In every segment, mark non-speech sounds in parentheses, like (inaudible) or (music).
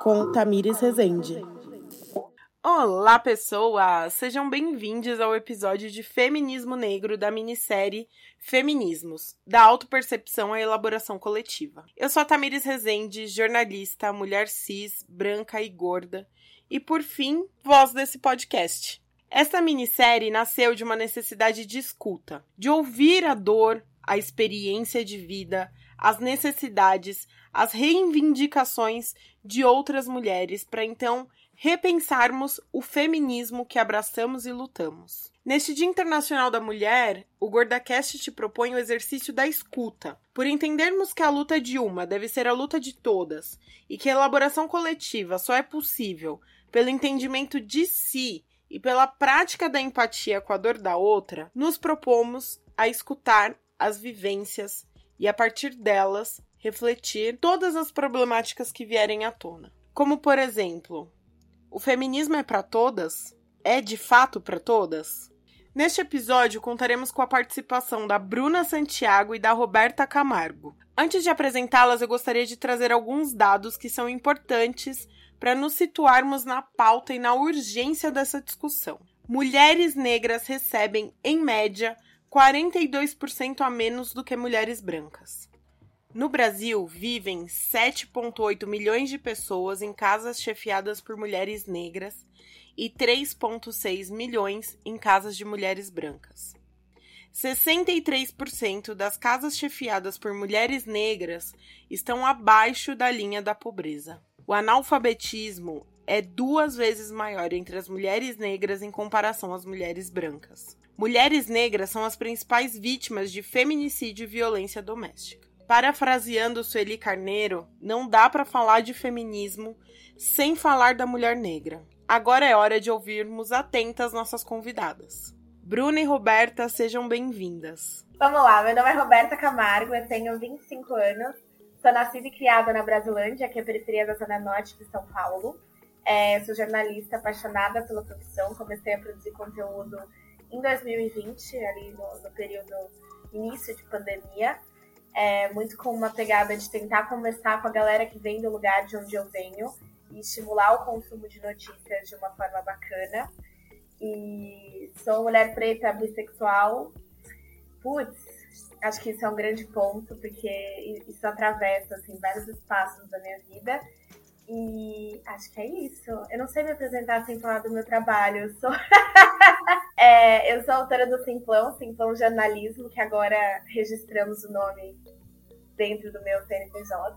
Com Tamires Rezende. Olá, pessoas! Sejam bem-vindos ao episódio de Feminismo Negro da minissérie Feminismos, da autopercepção à elaboração coletiva. Eu sou a Tamires Rezende, jornalista, mulher cis, branca e gorda, e por fim, voz desse podcast. Esta minissérie nasceu de uma necessidade de escuta, de ouvir a dor, a experiência de vida, as necessidades, as reivindicações de outras mulheres para então repensarmos o feminismo que abraçamos e lutamos. Neste Dia Internacional da Mulher, o GordaCast te propõe o exercício da escuta. Por entendermos que a luta de uma deve ser a luta de todas e que a elaboração coletiva só é possível pelo entendimento de si e pela prática da empatia com a dor da outra, nos propomos a escutar as vivências e, a partir delas, refletir todas as problemáticas que vierem à tona. Como, por exemplo, o feminismo é para todas? É de fato para todas? Neste episódio, contaremos com a participação da Bruna Santiago e da Roberta Camargo. Antes de apresentá-las, eu gostaria de trazer alguns dados que são importantes para nos situarmos na pauta e na urgência dessa discussão. Mulheres negras recebem, em média, 42% a menos do que mulheres brancas. No Brasil, vivem 7,8 milhões de pessoas em casas chefiadas por mulheres negras e 3,6 milhões em casas de mulheres brancas. 63% das casas chefiadas por mulheres negras estão abaixo da linha da pobreza. O analfabetismo é duas vezes maior entre as mulheres negras em comparação às mulheres brancas. Mulheres negras são as principais vítimas de feminicídio e violência doméstica. Parafraseando Sueli Carneiro, não dá para falar de feminismo sem falar da mulher negra. Agora é hora de ouvirmos atentas nossas convidadas. Bruna e Roberta, sejam bem-vindas. Vamos lá, meu nome é Roberta Camargo, eu tenho 25 anos, sou nascida e criada na Brasilândia, que é a periferia da Zona Norte de São Paulo. É, sou jornalista apaixonada pela profissão, comecei a produzir conteúdo em 2020, ali no, no período início de pandemia é, muito com uma pegada de tentar conversar com a galera que vem do lugar de onde eu venho e estimular o consumo de notícias de uma forma bacana. E sou mulher preta, bissexual. Putz, acho que isso é um grande ponto, porque isso atravessa assim, vários espaços da minha vida. E acho que é isso. Eu não sei me apresentar sem falar do meu trabalho. Eu sou, (laughs) é, eu sou autora do Simplão, Simplão Jornalismo, que agora registramos o nome dentro do meu CNPJ.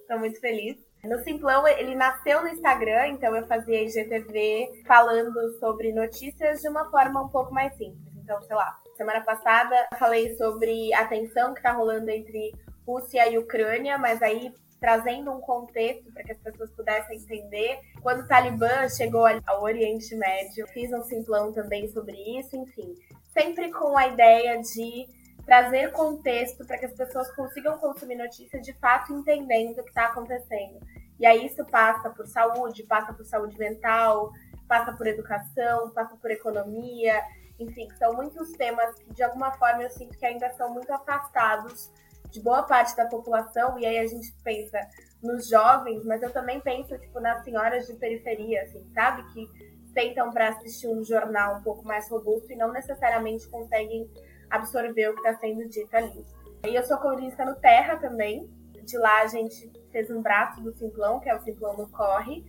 Estou muito feliz. No Simplão, ele nasceu no Instagram, então eu fazia IGTV falando sobre notícias de uma forma um pouco mais simples. Então, sei lá, semana passada falei sobre a tensão que está rolando entre Rússia e Ucrânia, mas aí trazendo um contexto para que as pessoas pudessem entender. Quando o Talibã chegou ao Oriente Médio, fiz um simplão também sobre isso, enfim. Sempre com a ideia de trazer contexto para que as pessoas consigam consumir notícia de fato entendendo o que está acontecendo. E aí isso passa por saúde, passa por saúde mental, passa por educação, passa por economia, enfim, são muitos temas que de alguma forma eu sinto que ainda são muito afastados de boa parte da população, e aí a gente pensa nos jovens, mas eu também penso, tipo, nas senhoras de periferia, assim, sabe? Que sentam para assistir um jornal um pouco mais robusto e não necessariamente conseguem absorver o que está sendo dito ali. E eu sou colunista no Terra também. De lá a gente fez um braço do Simplão, que é o Simplão no Corre,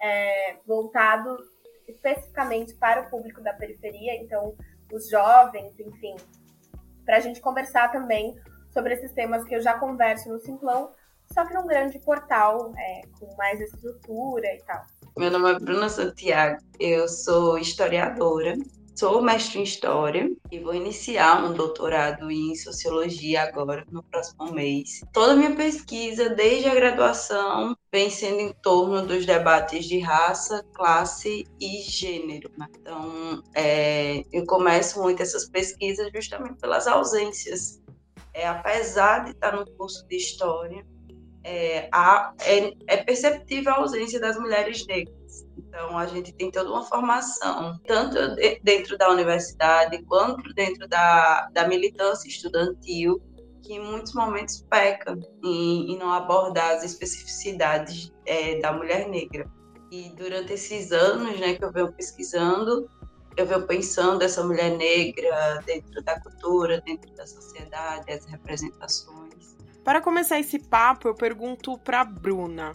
é, voltado especificamente para o público da periferia, então os jovens, enfim, para a gente conversar também sobre esses temas que eu já converso no Simplão, só que num grande portal, é, com mais estrutura e tal. Meu nome é Bruna Santiago, eu sou historiadora, sou mestre em História e vou iniciar um doutorado em Sociologia agora, no próximo mês. Toda minha pesquisa, desde a graduação, vem sendo em torno dos debates de raça, classe e gênero. Né? Então, é, eu começo muito essas pesquisas justamente pelas ausências é, apesar de estar no curso de História, é, é, é perceptível a ausência das mulheres negras. Então, a gente tem toda uma formação, tanto dentro da universidade quanto dentro da, da militância estudantil, que em muitos momentos peca em, em não abordar as especificidades é, da mulher negra. E durante esses anos né, que eu venho pesquisando, eu venho pensando essa mulher negra dentro da cultura, dentro da sociedade, as representações. Para começar esse papo, eu pergunto para Bruna.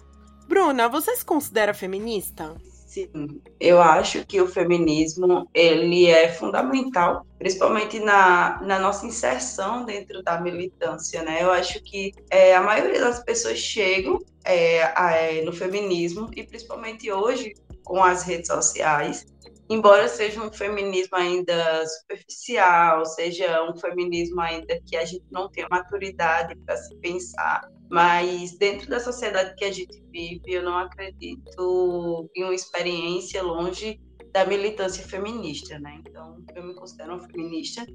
Bruna, você se considera feminista? Sim, eu acho que o feminismo ele é fundamental, principalmente na, na nossa inserção dentro da militância, né? Eu acho que é, a maioria das pessoas chegam é, é, no feminismo e principalmente hoje com as redes sociais, embora seja um feminismo ainda superficial, seja um feminismo ainda que a gente não tenha maturidade para se pensar, mas dentro da sociedade que a gente vive, eu não acredito em uma experiência longe da militância feminista, né? Então, eu me considero uma feminista,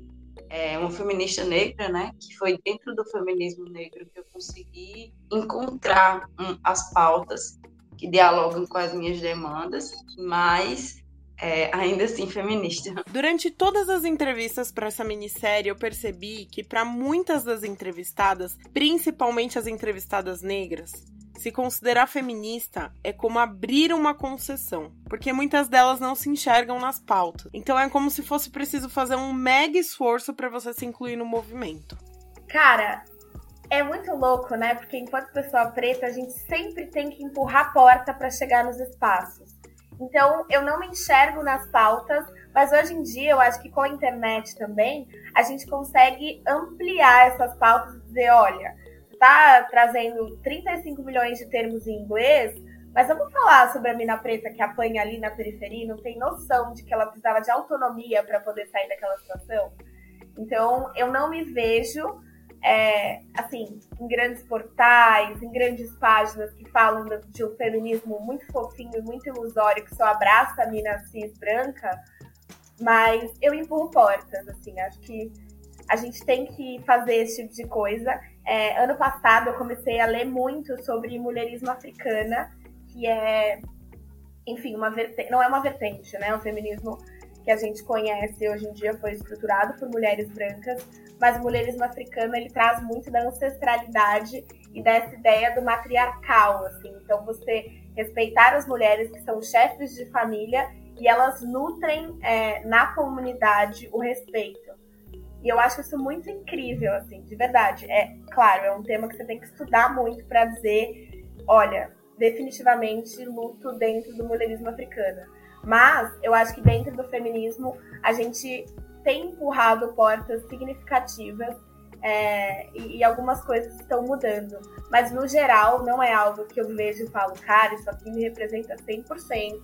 é, uma feminista negra, né? Que foi dentro do feminismo negro que eu consegui encontrar um, as pautas que dialogam com as minhas demandas, mas é, ainda assim feminista. (laughs) Durante todas as entrevistas para essa minissérie, eu percebi que para muitas das entrevistadas, principalmente as entrevistadas negras, se considerar feminista é como abrir uma concessão, porque muitas delas não se enxergam nas pautas. Então é como se fosse preciso fazer um mega esforço para você se incluir no movimento. Cara, é muito louco, né? Porque enquanto pessoa preta, a gente sempre tem que empurrar a porta para chegar nos espaços. Então, eu não me enxergo nas pautas, mas hoje em dia eu acho que com a internet também a gente consegue ampliar essas pautas e dizer: olha, tá trazendo 35 milhões de termos em inglês, mas vamos falar sobre a mina preta que apanha ali na periferia, não tem noção de que ela precisava de autonomia para poder sair daquela situação. Então, eu não me vejo é, assim, em grandes portais, em grandes páginas que falam de um feminismo muito fofinho e muito ilusório que só abraça a mina cis branca, mas eu empurro portas, assim, acho que a gente tem que fazer esse tipo de coisa. É, ano passado eu comecei a ler muito sobre mulherismo africana, que é, enfim, uma vertente, não é uma vertente, né? O feminismo que a gente conhece hoje em dia foi estruturado por mulheres brancas, mas o mulherismo africano ele traz muito da ancestralidade e dessa ideia do matriarcal, assim. Então você respeitar as mulheres que são chefes de família e elas nutrem é, na comunidade o respeito. E eu acho isso muito incrível, assim, de verdade. É claro, é um tema que você tem que estudar muito para dizer, olha, definitivamente luto dentro do mulherismo africano. Mas eu acho que dentro do feminismo a gente tem empurrado portas significativas é, e, e, algumas coisas estão mudando. Mas, no geral, não é algo que eu vejo e falo, cara, isso aqui me representa 100%.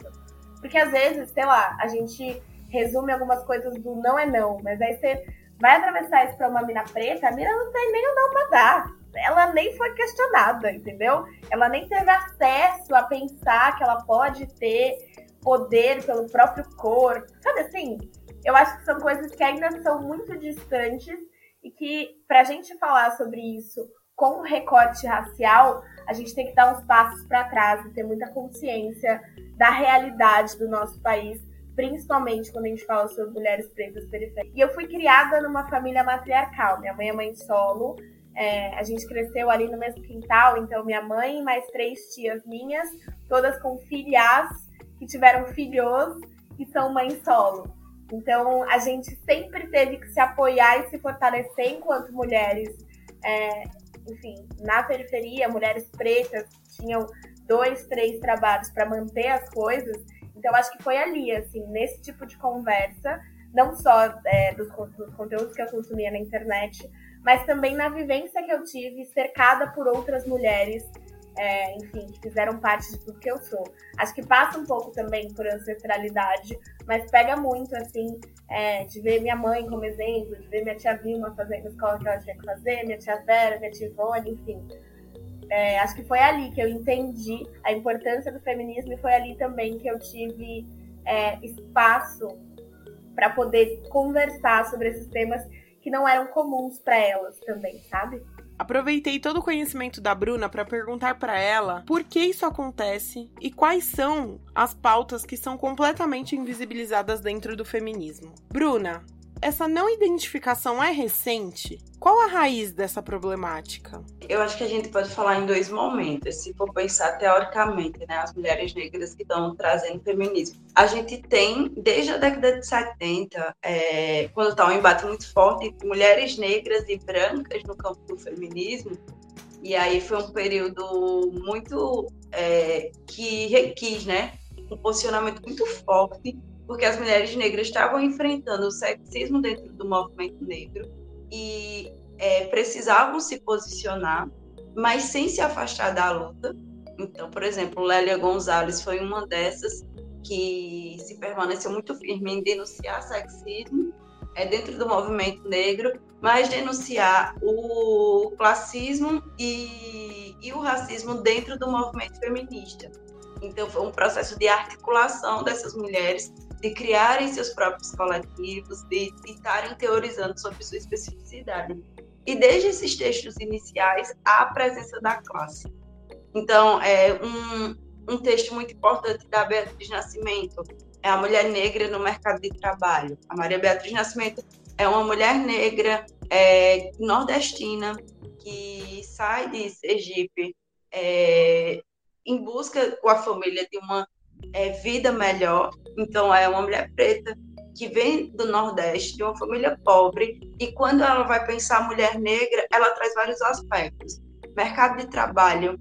Porque, às vezes, sei lá, a gente resume algumas coisas do não é não, mas aí você vai atravessar isso para uma mina preta, a mina não tem nem o não para dar. Ela nem foi questionada, entendeu? Ela nem teve acesso a pensar que ela pode ter poder pelo próprio corpo. Sabe assim? eu acho que são coisas que ainda são muito distantes e que, para a gente falar sobre isso com recorte racial, a gente tem que dar uns passos para trás e ter muita consciência da realidade do nosso país, principalmente quando a gente fala sobre mulheres pretas periféricas. E eu fui criada numa família matriarcal. Minha mãe é mãe solo. É, a gente cresceu ali no mesmo quintal, então minha mãe mais três tias minhas, todas com filhas que tiveram filhos que são mães solo. Então, a gente sempre teve que se apoiar e se fortalecer enquanto mulheres, é, enfim, na periferia, mulheres pretas tinham dois, três trabalhos para manter as coisas. Então, acho que foi ali, assim, nesse tipo de conversa, não só é, dos, dos conteúdos que eu consumia na internet, mas também na vivência que eu tive cercada por outras mulheres é, enfim, que fizeram parte de tudo que eu sou. Acho que passa um pouco também por ancestralidade, mas pega muito, assim, é, de ver minha mãe como exemplo, de ver minha tia Vilma fazendo a escola que ela tinha que fazer, minha tia Vera, minha tia Ivone, enfim. É, acho que foi ali que eu entendi a importância do feminismo e foi ali também que eu tive é, espaço para poder conversar sobre esses temas que não eram comuns para elas também, sabe? Aproveitei todo o conhecimento da Bruna para perguntar para ela por que isso acontece e quais são as pautas que são completamente invisibilizadas dentro do feminismo. Bruna, essa não identificação é recente? Qual a raiz dessa problemática? Eu acho que a gente pode falar em dois momentos, se for pensar teoricamente, né, as mulheres negras que estão trazendo feminismo. A gente tem, desde a década de 70, é, quando está um embate muito forte entre mulheres negras e brancas no campo do feminismo, e aí foi um período muito é, que requis, né, um posicionamento muito forte porque as mulheres negras estavam enfrentando o sexismo dentro do movimento negro e é, precisavam se posicionar, mas sem se afastar da luta. Então, por exemplo, Lélia Gonzalez foi uma dessas que se permaneceu muito firme em denunciar sexismo é, dentro do movimento negro, mas denunciar o classismo e, e o racismo dentro do movimento feminista. Então, foi um processo de articulação dessas mulheres de criarem seus próprios coletivos, de estarem teorizando sobre sua especificidade. E desde esses textos iniciais, há a presença da classe. Então, é um, um texto muito importante da Beatriz Nascimento é a mulher negra no mercado de trabalho. A Maria Beatriz Nascimento é uma mulher negra é, nordestina que sai de Sergipe é, em busca com a família de uma é, vida melhor. Então, é uma mulher preta que vem do Nordeste, de uma família pobre, e quando ela vai pensar a mulher negra, ela traz vários aspectos: mercado de trabalho,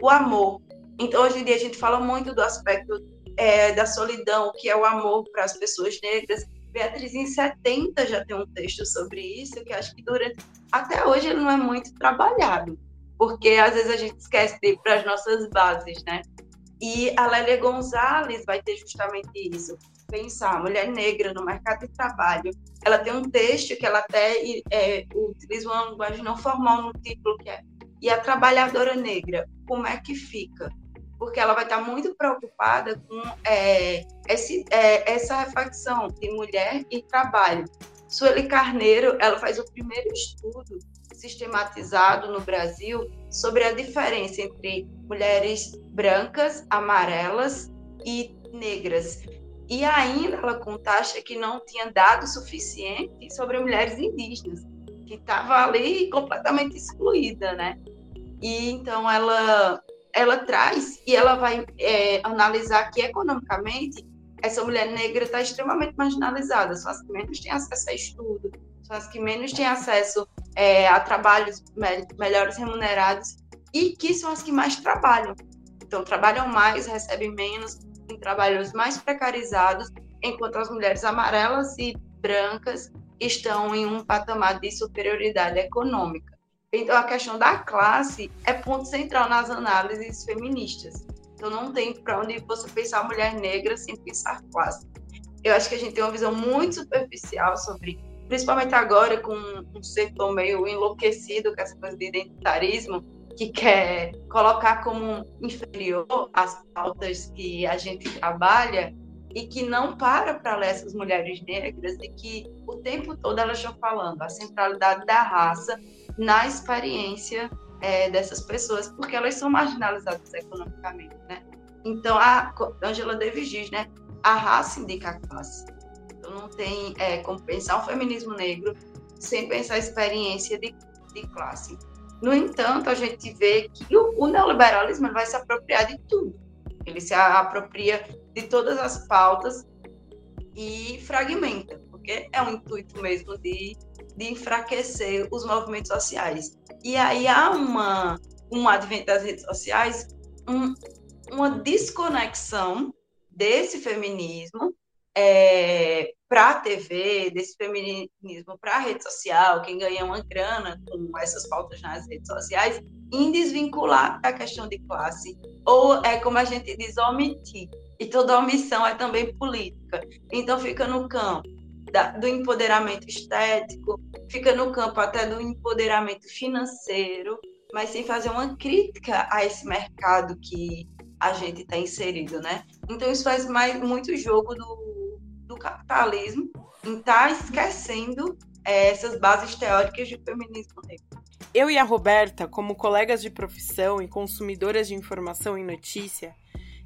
o amor. Então, hoje em dia, a gente fala muito do aspecto é, da solidão, o que é o amor para as pessoas negras. Beatriz, em 70, já tem um texto sobre isso, que acho que durante. Até hoje ele não é muito trabalhado, porque às vezes a gente esquece de ir para as nossas bases, né? E a Lélia Gonzalez vai ter justamente isso. Pensar, mulher negra no mercado de trabalho. Ela tem um texto que ela até é, utiliza uma linguagem não formal no título, que é E a trabalhadora negra, como é que fica? Porque ela vai estar muito preocupada com é, esse, é, essa reflexão de mulher e trabalho. Sueli Carneiro, ela faz o primeiro estudo sistematizado no Brasil sobre a diferença entre mulheres brancas, amarelas e negras. E ainda ela contacha que não tinha dado suficiente sobre mulheres indígenas, que estava ali completamente excluída, né? E então ela ela traz e ela vai é, analisar que economicamente essa mulher negra está extremamente marginalizada, são as que menos têm acesso a estudo, são as que menos têm acesso é, a trabalhos me melhores remunerados e que são as que mais trabalham. Então, trabalham mais, recebem menos, em trabalhos mais precarizados, enquanto as mulheres amarelas e brancas estão em um patamar de superioridade econômica. Então, a questão da classe é ponto central nas análises feministas. Então, não tem para onde você pensar mulher negra sem pensar classe. Eu acho que a gente tem uma visão muito superficial sobre principalmente agora com um setor meio enlouquecido com essa coisa de identitarismo, que quer colocar como inferior as pautas que a gente trabalha e que não para para ler essas mulheres negras e que o tempo todo elas estão falando a centralidade da raça na experiência é, dessas pessoas, porque elas são marginalizadas economicamente, né? Então, a Angela Davis diz, né? A raça indica a classe. Não tem é, como pensar o feminismo negro sem pensar a experiência de, de classe. No entanto, a gente vê que o, o neoliberalismo vai se apropriar de tudo. Ele se apropria de todas as pautas e fragmenta, porque é um intuito mesmo de, de enfraquecer os movimentos sociais. E aí há uma, um advento das redes sociais, um, uma desconexão desse feminismo é, para a TV, desse feminismo para a rede social, quem ganha uma grana com essas pautas nas redes sociais, em desvincular a questão de classe, ou é como a gente diz, omitir. E toda omissão é também política. Então fica no campo da, do empoderamento estético, fica no campo até do empoderamento financeiro, mas sem fazer uma crítica a esse mercado que a gente está inserido, né? Então isso faz mais muito jogo do do capitalismo em estar tá esquecendo é, essas bases teóricas de feminismo negro. Eu e a Roberta, como colegas de profissão e consumidoras de informação e notícia,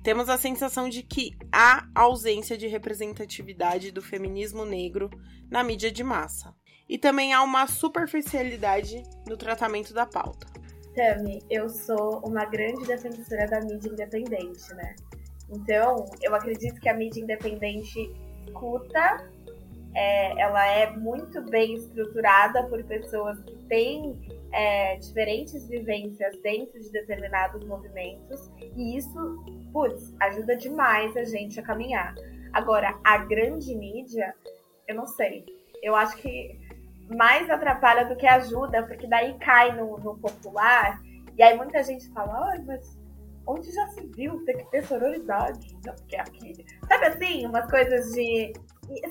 temos a sensação de que há ausência de representatividade do feminismo negro na mídia de massa. E também há uma superficialidade no tratamento da pauta. Tami, eu sou uma grande defensora da mídia independente, né? Então, eu acredito que a mídia independente escuta, é, ela é muito bem estruturada por pessoas que têm é, diferentes vivências dentro de determinados movimentos, e isso, putz, ajuda demais a gente a caminhar. Agora, a grande mídia, eu não sei. Eu acho que mais atrapalha do que ajuda, porque daí cai no, no popular, e aí muita gente fala, ai, mas onde já se viu ter que ter sororidade? Não, porque aqui. Sabe assim, umas coisas de.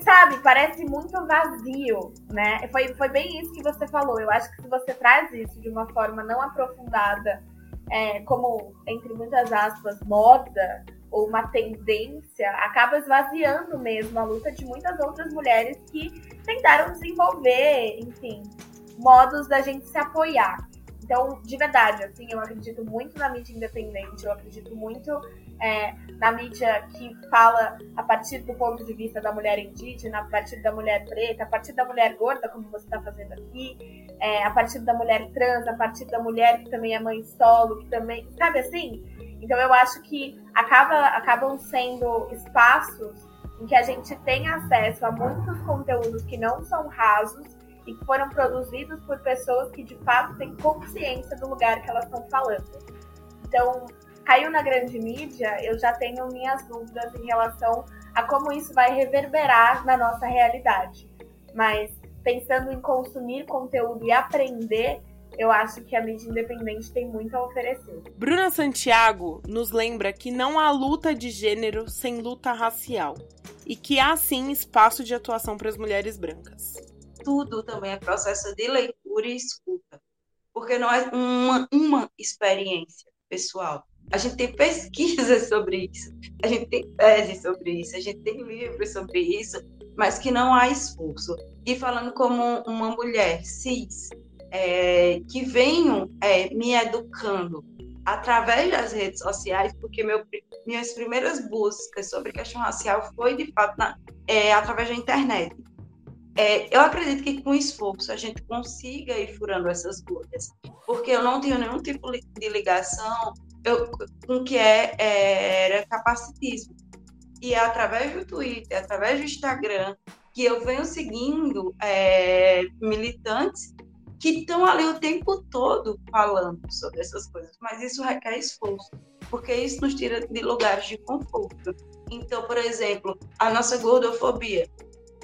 Sabe, parece muito vazio, né? Foi, foi bem isso que você falou. Eu acho que se você traz isso de uma forma não aprofundada, é, como, entre muitas aspas, moda ou uma tendência, acaba esvaziando mesmo a luta de muitas outras mulheres que tentaram desenvolver, enfim, modos da gente se apoiar. Então, de verdade, assim, eu acredito muito na mídia independente, eu acredito muito é, na mídia que fala a partir do ponto de vista da mulher indígena, a partir da mulher preta, a partir da mulher gorda, como você está fazendo aqui, é, a partir da mulher trans, a partir da mulher que também é mãe solo, que também. Sabe assim? Então, eu acho que acaba, acabam sendo espaços em que a gente tem acesso a muitos conteúdos que não são rasos e que foram produzidos por pessoas que de fato têm consciência do lugar que elas estão falando. Então, caiu na grande mídia, eu já tenho minhas dúvidas em relação a como isso vai reverberar na nossa realidade. Mas pensando em consumir conteúdo e aprender, eu acho que a mídia independente tem muito a oferecer. Bruna Santiago nos lembra que não há luta de gênero sem luta racial e que há sim espaço de atuação para as mulheres brancas tudo também é processo de leitura e escuta, porque não é uma, uma experiência pessoal. A gente tem pesquisas (laughs) sobre isso, a gente tem tese sobre isso, a gente tem livros sobre isso, mas que não há esforço. E falando como uma mulher cis, é, que venho é, me educando através das redes sociais, porque meu, minhas primeiras buscas sobre questão racial foi, de fato, na, é, através da internet. É, eu acredito que com esforço a gente consiga ir furando essas bolhas, porque eu não tenho nenhum tipo de ligação eu, com o que é, é, era capacitismo. E é através do Twitter, através do Instagram, que eu venho seguindo é, militantes que estão ali o tempo todo falando sobre essas coisas, mas isso requer esforço, porque isso nos tira de lugares de conforto. Então, por exemplo, a nossa gordofobia,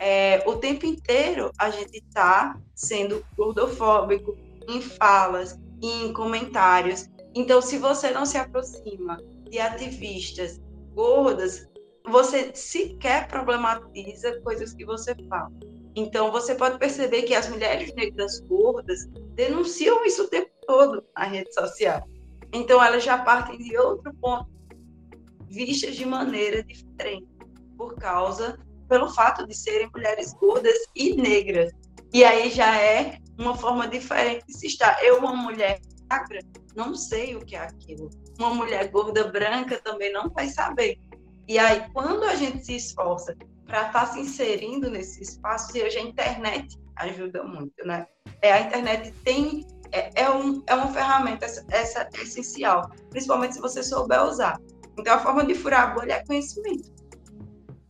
é, o tempo inteiro a gente está sendo gordofóbico em falas, em comentários. Então, se você não se aproxima de ativistas gordas, você sequer problematiza coisas que você fala. Então, você pode perceber que as mulheres negras gordas denunciam isso o tempo todo na rede social. Então, elas já partem de outro ponto, vistas de maneira diferente, por causa pelo fato de serem mulheres gordas e negras. E aí já é uma forma diferente de se estar. Eu, uma mulher magra, não sei o que é aquilo. Uma mulher gorda branca também não vai saber. E aí, quando a gente se esforça para estar tá se inserindo nesse espaço, e hoje a internet ajuda muito, né? É, a internet tem é, é, um, é uma ferramenta essa, essa, essencial, principalmente se você souber usar. Então, a forma de furar a bolha é conhecimento.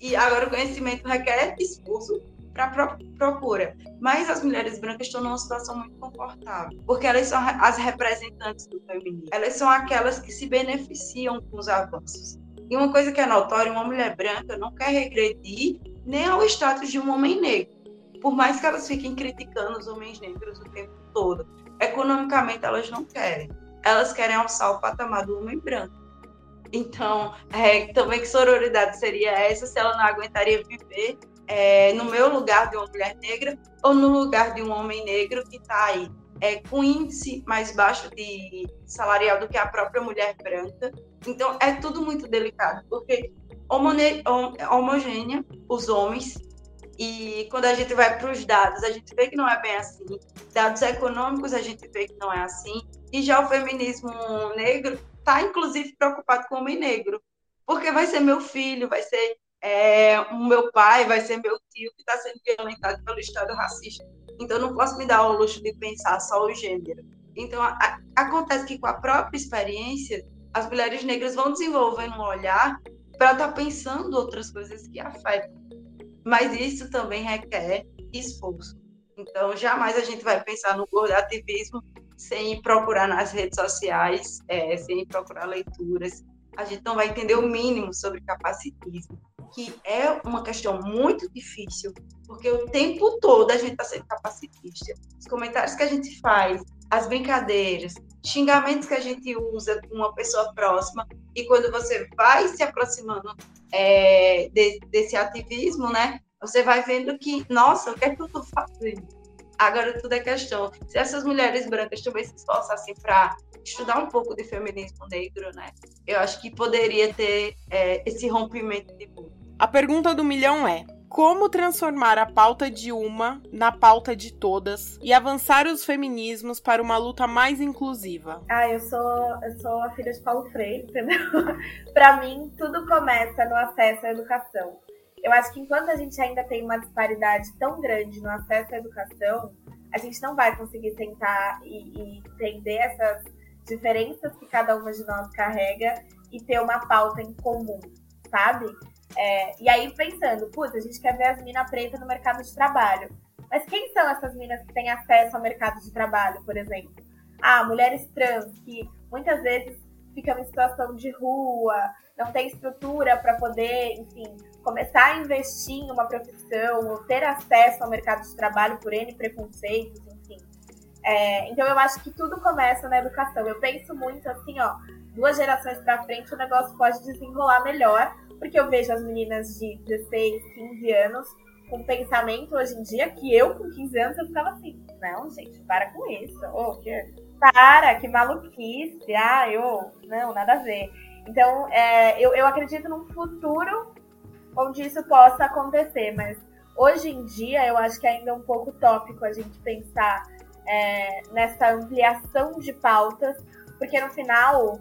E agora o conhecimento requer esforço para procura. Mas as mulheres brancas estão numa situação muito confortável, porque elas são as representantes do feminismo. Elas são aquelas que se beneficiam com os avanços. E uma coisa que é notória, uma mulher branca não quer regredir nem ao status de um homem negro. Por mais que elas fiquem criticando os homens negros o tempo todo, economicamente elas não querem. Elas querem alçar o patamar do homem branco. Então, é, também que sororidade seria essa se ela não aguentaria viver é, no meu lugar de uma mulher negra ou no lugar de um homem negro que está aí é, com índice mais baixo de salarial do que a própria mulher branca. Então, é tudo muito delicado, porque homogênea os homens E quando a gente vai para os dados, a gente vê que não é bem assim. Dados econômicos, a gente vê que não é assim. E já o feminismo negro está, inclusive, preocupado com o homem negro. Porque vai ser meu filho, vai ser é, o meu pai, vai ser meu tio que está sendo violentado pelo Estado racista. Então, não posso me dar o luxo de pensar só o gênero. Então, a, acontece que com a própria experiência, as mulheres negras vão desenvolvendo um olhar para estar tá pensando outras coisas que afetam mas isso também requer esforço. Então, jamais a gente vai pensar no ativismo sem procurar nas redes sociais, é, sem procurar leituras. A gente não vai entender o mínimo sobre capacitismo, que é uma questão muito difícil, porque o tempo todo a gente está sendo capacitista. Os comentários que a gente faz, as brincadeiras, xingamentos que a gente usa com uma pessoa próxima, e quando você vai se aproximando é, de, desse ativismo, né? Você vai vendo que, nossa, o que é que eu estou fazendo? Agora tudo é questão. Se essas mulheres brancas também se esforçassem para estudar um pouco de feminismo negro, né? Eu acho que poderia ter é, esse rompimento de mundo. A pergunta do milhão é: como transformar a pauta de uma na pauta de todas e avançar os feminismos para uma luta mais inclusiva? Ah, eu sou, eu sou a filha de Paulo Freire, entendeu? (laughs) para mim, tudo começa no acesso à educação. Eu acho que enquanto a gente ainda tem uma disparidade tão grande no acesso à educação, a gente não vai conseguir tentar e, e entender essas diferenças que cada uma de nós carrega e ter uma pauta em comum, sabe? É, e aí pensando, putz, a gente quer ver as minas pretas no mercado de trabalho. Mas quem são essas minas que têm acesso ao mercado de trabalho, por exemplo? Ah, mulheres trans, que muitas vezes ficam em situação de rua, não tem estrutura para poder, enfim, começar a investir em uma profissão, ou ter acesso ao mercado de trabalho por N preconceitos, enfim. É, então eu acho que tudo começa na educação. Eu penso muito assim, ó, duas gerações para frente o negócio pode desenrolar melhor, porque eu vejo as meninas de 16, 15 anos com pensamento hoje em dia que eu, com 15 anos, eu ficava assim, não, gente, para com isso. Oh, que... Para, que maluquice. Ah, eu. Não, nada a ver. Então, é, eu, eu acredito num futuro onde isso possa acontecer, mas hoje em dia eu acho que ainda é um pouco tópico a gente pensar é, nessa ampliação de pautas, porque no final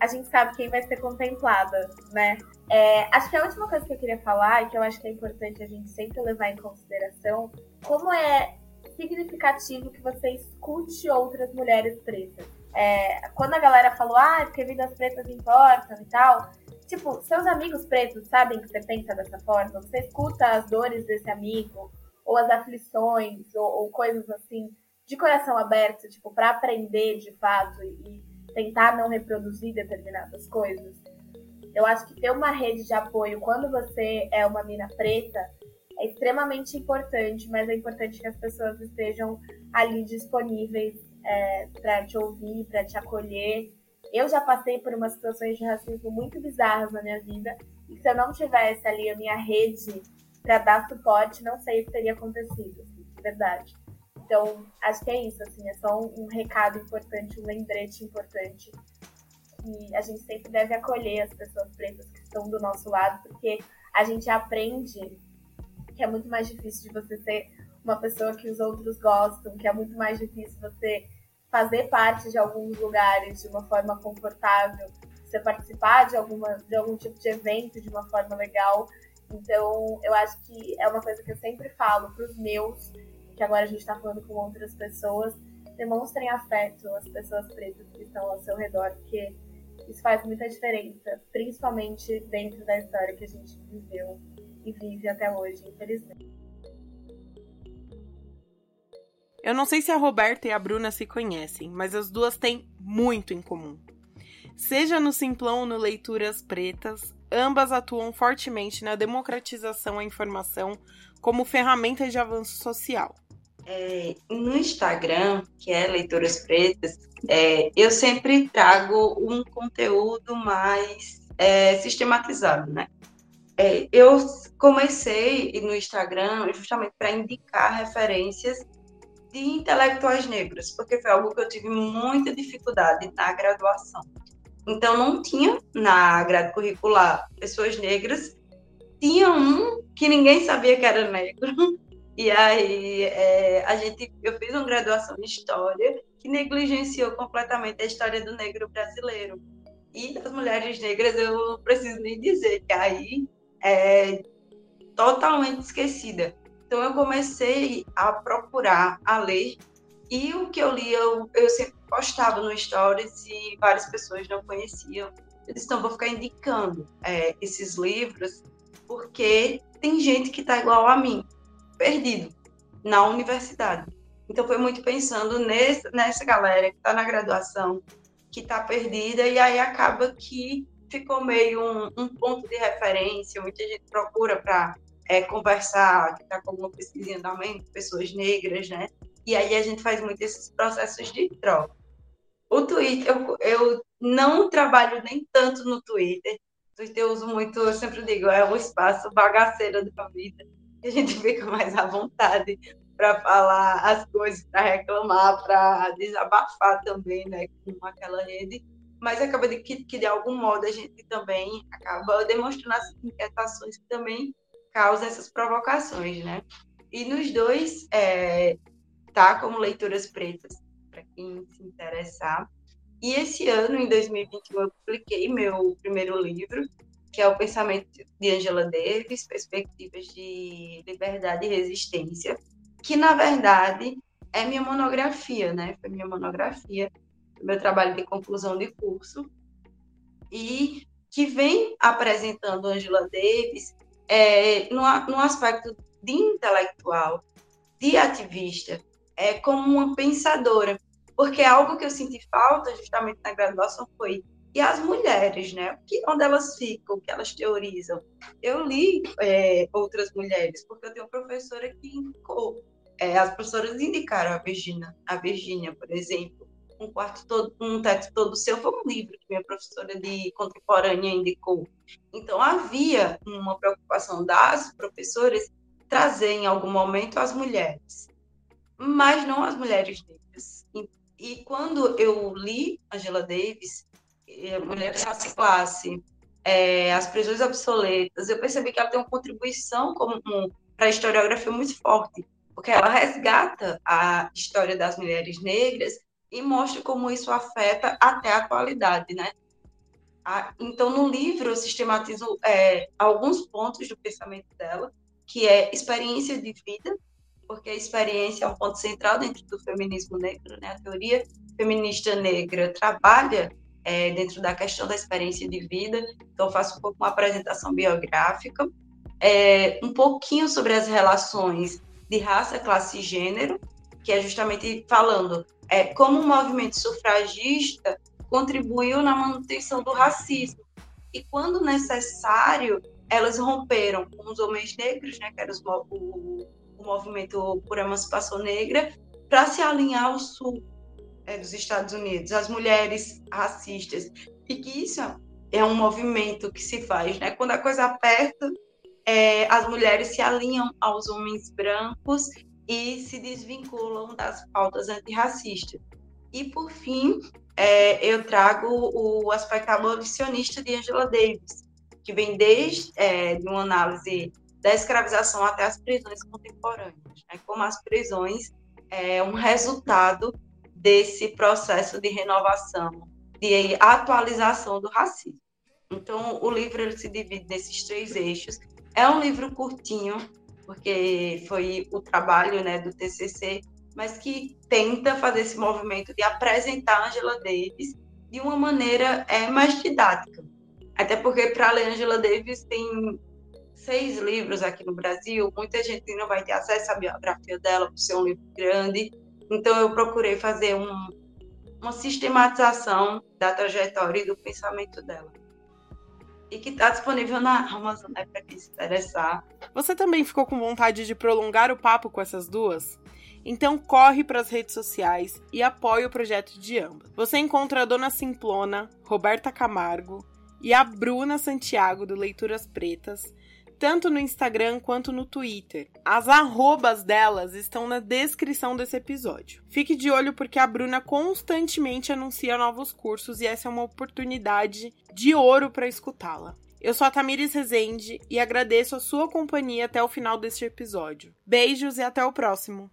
a gente sabe quem vai ser contemplada, né? É, acho que a última coisa que eu queria falar, e que eu acho que é importante a gente sempre levar em consideração, como é significativo que você escute outras mulheres pretas. É, quando a galera falou, ah, porque vidas pretas importam e tal, tipo, seus amigos pretos sabem que você pensa dessa forma? Você escuta as dores desse amigo, ou as aflições, ou, ou coisas assim, de coração aberto, tipo, para aprender de fato e tentar não reproduzir determinadas coisas. Eu acho que ter uma rede de apoio quando você é uma mina preta é extremamente importante, mas é importante que as pessoas estejam ali disponíveis é, para te ouvir, para te acolher. Eu já passei por umas situações de racismo muito bizarras na minha vida, e se eu não tivesse ali a minha rede para dar suporte, não sei o que teria acontecido, assim, de verdade. Então, acho que é isso, assim, é só um, um recado importante, um lembrete importante que a gente sempre deve acolher as pessoas pretas que estão do nosso lado, porque a gente aprende que é muito mais difícil de você ser uma pessoa que os outros gostam, que é muito mais difícil você fazer parte de alguns lugares de uma forma confortável, você participar de, alguma, de algum tipo de evento de uma forma legal. Então, eu acho que é uma coisa que eu sempre falo para os meus, que agora a gente está falando com outras pessoas, demonstrem afeto às pessoas pretas que estão ao seu redor, porque isso faz muita diferença, principalmente dentro da história que a gente viveu e vive até hoje, infelizmente. Eu não sei se a Roberta e a Bruna se conhecem, mas as duas têm muito em comum. Seja no Simplão ou no Leituras Pretas, ambas atuam fortemente na democratização da informação como ferramenta de avanço social. É, no Instagram, que é Leituras Pretas, é, eu sempre trago um conteúdo mais é, sistematizado, né? É, eu comecei no Instagram justamente para indicar referências de intelectuais negros, porque foi algo que eu tive muita dificuldade na graduação. Então, não tinha na grade curricular pessoas negras tinha um que ninguém sabia que era negro. (laughs) E aí é, a gente, eu fiz uma graduação em história que negligenciou completamente a história do negro brasileiro. E das mulheres negras eu não preciso nem dizer que aí é totalmente esquecida. Então eu comecei a procurar, a ler, e o que eu li eu, eu sempre postava no Stories e várias pessoas não conheciam. Eu disse, então vou ficar indicando é, esses livros, porque tem gente que está igual a mim, perdido, na universidade. Então foi muito pensando nesse, nessa galera que está na graduação, que está perdida, e aí acaba que ficou meio um, um ponto de referência, muita gente procura para é, conversar, que está com uma pesquisa em andamento, pessoas negras, né? E aí a gente faz muito esses processos de troca. O Twitter, eu, eu não trabalho nem tanto no Twitter. O Twitter eu uso muito, eu sempre digo, é o espaço bagaceiro da vida. A gente fica mais à vontade para falar as coisas, para reclamar, para desabafar também, né, com aquela rede. Mas acaba de que, que, de algum modo, a gente também acaba demonstrando as inquietações que também causam essas provocações, né? E nos dois, é, tá como leituras pretas, para quem se interessar. E esse ano, em 2021, eu publiquei meu primeiro livro, que é o Pensamento de Angela Davis, Perspectivas de Liberdade e Resistência, que na verdade é minha monografia, né? Foi minha monografia, meu trabalho de conclusão de curso, e que vem apresentando Angela Davis é, no, aspecto de intelectual, de ativista, é, como uma pensadora, porque algo que eu senti falta justamente na graduação foi e as mulheres, né? Que, onde elas ficam, o que elas teorizam. Eu li é, outras mulheres, porque eu tenho uma professora que indicou é, as professoras indicaram a Virginia, a Virginia, por exemplo, um quarto todo, um teto todo seu foi um livro que minha professora de contemporânea indicou. Então havia uma preocupação das professoras trazer em algum momento as mulheres, mas não as mulheres negras. E, e quando eu li Angela Davis, eh, Mulheres Raça Classe, é, As Prisões Obsoletas, eu percebi que ela tem uma contribuição como um, para a historiografia muito forte porque ela resgata a história das mulheres negras e mostra como isso afeta até a atualidade, né? Então, no livro, eu sistematizo é, alguns pontos do pensamento dela, que é experiência de vida, porque a experiência é um ponto central dentro do feminismo negro, né? A teoria feminista negra trabalha é, dentro da questão da experiência de vida, então faço um pouco uma apresentação biográfica, é, um pouquinho sobre as relações de raça, classe e gênero, que é justamente falando é, como o movimento sufragista contribuiu na manutenção do racismo. E quando necessário, elas romperam com os homens negros, né, que era os, o, o, movimento por emancipação negra, para se alinhar ao sul é, dos Estados Unidos, as mulheres racistas. E que isso é um movimento que se faz, né? Quando a coisa aperta, é, as mulheres se alinham aos homens brancos e se desvinculam das pautas antirracistas. E, por fim, é, eu trago o aspecto abolicionista de Angela Davis, que vem desde é, de uma análise da escravização até as prisões contemporâneas, né? como as prisões é um resultado desse processo de renovação, de atualização do racismo. Então, o livro ele se divide nesses três eixos, é um livro curtinho, porque foi o trabalho né, do TCC, mas que tenta fazer esse movimento de apresentar Angela Davis de uma maneira é, mais didática. Até porque, para ler Angela Davis, tem seis livros aqui no Brasil, muita gente não vai ter acesso à biografia dela por ser um livro grande, então eu procurei fazer um, uma sistematização da trajetória e do pensamento dela e que está disponível na Amazon, né, para quem se interessar. Você também ficou com vontade de prolongar o papo com essas duas? Então corre para as redes sociais e apoie o projeto de ambas. Você encontra a Dona Simplona, Roberta Camargo e a Bruna Santiago do Leituras Pretas tanto no Instagram quanto no Twitter. As arrobas delas estão na descrição desse episódio. Fique de olho porque a Bruna constantemente anuncia novos cursos e essa é uma oportunidade de ouro para escutá-la. Eu sou a Tamires Rezende e agradeço a sua companhia até o final deste episódio. Beijos e até o próximo!